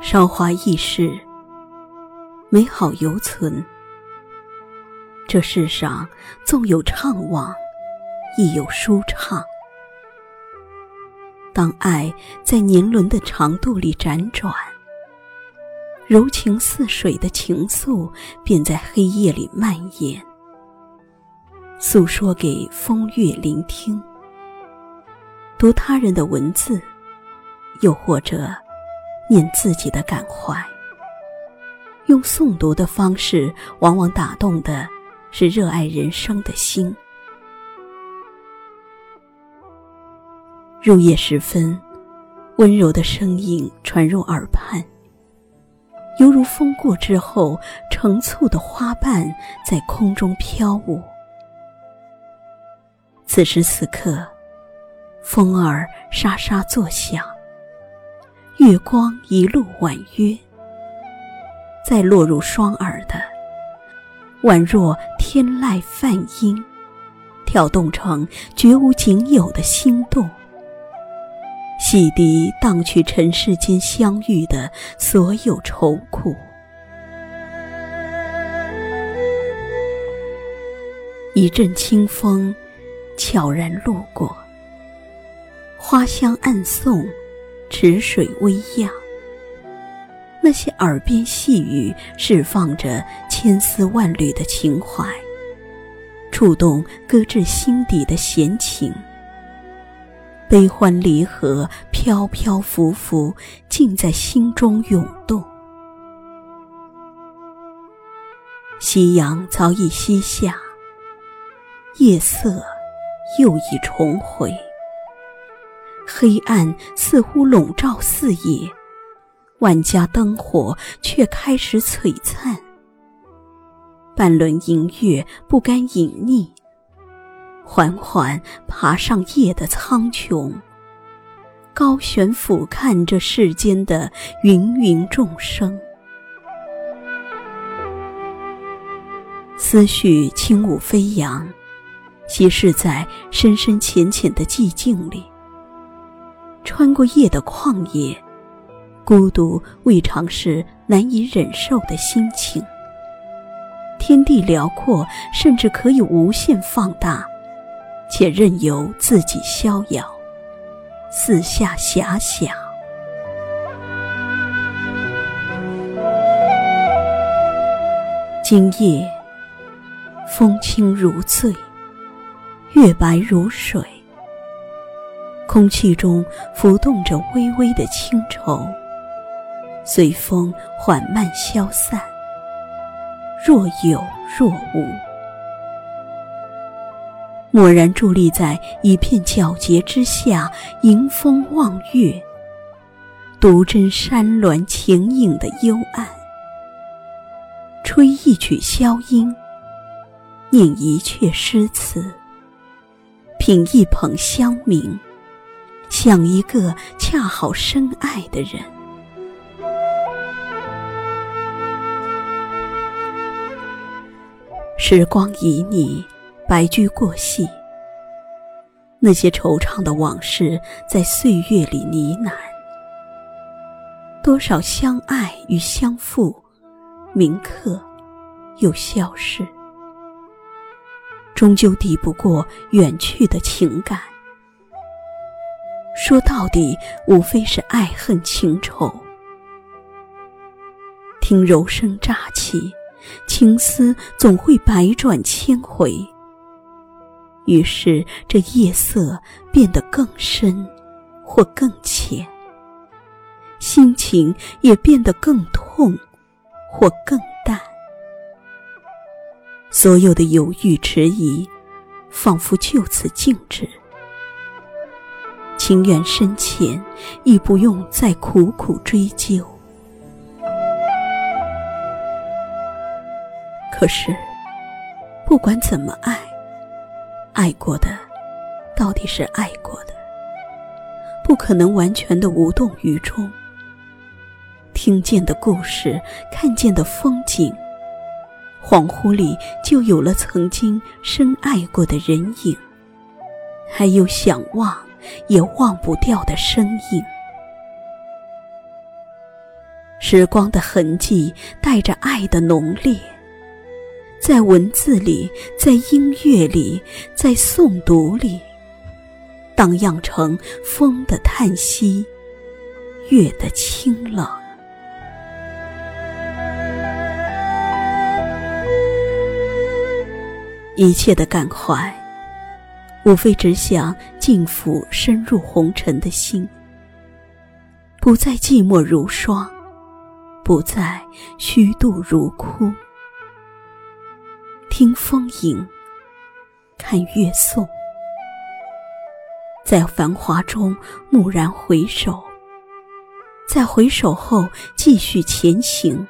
韶华易逝，美好犹存。这世上纵有怅惘，亦有舒畅。当爱在年轮的长度里辗转，柔情似水的情愫便在黑夜里蔓延，诉说给风月聆听。读他人的文字，又或者念自己的感怀，用诵读的方式，往往打动的是热爱人生的心。入夜时分，温柔的声音传入耳畔，犹如风过之后成簇的花瓣在空中飘舞。此时此刻，风儿沙沙作响，月光一路婉约，再落入双耳的，宛若天籁梵音，跳动成绝无仅有的心动。洗涤荡去尘世间相遇的所有愁苦。一阵清风悄然路过，花香暗送，池水微漾。那些耳边细语，释放着千丝万缕的情怀，触动搁置心底的闲情。悲欢离合，飘飘浮浮，尽在心中涌动。夕阳早已西下，夜色又已重回。黑暗似乎笼罩四野，万家灯火却开始璀璨。半轮银月不甘隐匿。缓缓爬上夜的苍穹，高悬俯瞰这世间的芸芸众生。思绪轻舞飞扬，稀释在深深浅浅的寂静里。穿过夜的旷野，孤独未尝是难以忍受的心情。天地辽阔，甚至可以无限放大。且任由自己逍遥，四下遐想。今夜风轻如醉，月白如水，空气中浮动着微微的清愁，随风缓慢消散，若有若无。蓦然伫立在一片皎洁之下，迎风望月，独斟山峦情影的幽暗，吹一曲箫音，念一阙诗词，品一捧香茗，想一个恰好深爱的人。时光旖旎。白驹过隙，那些惆怅的往事在岁月里呢喃。多少相爱与相负，铭刻又消逝，终究抵不过远去的情感。说到底，无非是爱恨情仇。听柔声乍起，情思总会百转千回。于是，这夜色变得更深，或更浅；心情也变得更痛，或更淡。所有的犹豫迟疑，仿佛就此静止。情缘深浅，亦不用再苦苦追究。可是，不管怎么爱。爱过的，到底是爱过的，不可能完全的无动于衷。听见的故事，看见的风景，恍惚里就有了曾经深爱过的人影，还有想忘也忘不掉的身影。时光的痕迹带着爱的浓烈，在文字里，在音乐里，在诵读里，荡漾成风的叹息，月的清冷。一切的感怀，无非只想尽抚深入红尘的心，不再寂寞如霜，不再虚度如枯。听风吟，看月送，在繁华中蓦然回首，在回首后继续前行。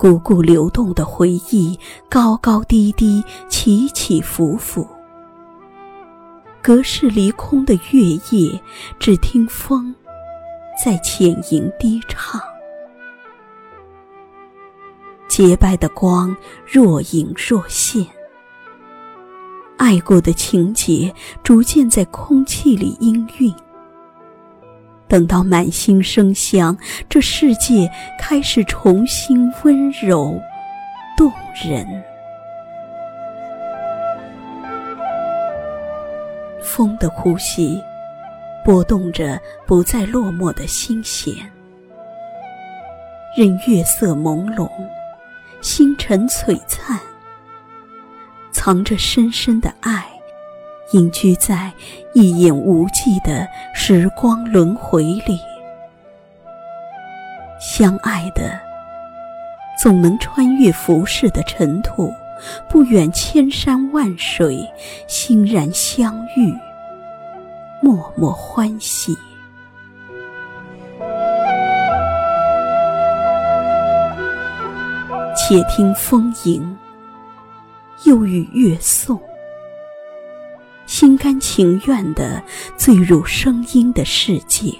汩汩流动的回忆，高高低低，起起伏伏。隔世离空的月夜，只听风在浅吟低唱。洁白的光若隐若现，爱过的情节逐渐在空气里氤氲。等到满心生香，这世界开始重新温柔动人。风的呼吸，拨动着不再落寞的心弦。任月色朦胧，星辰璀璨，藏着深深的爱。隐居在一眼无际的时光轮回里，相爱的总能穿越浮世的尘土，不远千山万水，欣然相遇，默默欢喜。且听风吟，又与月颂。心甘情愿地坠入声音的世界，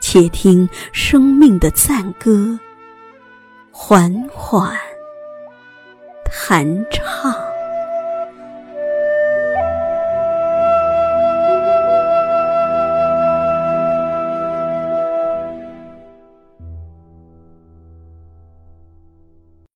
且听生命的赞歌，缓缓弹唱。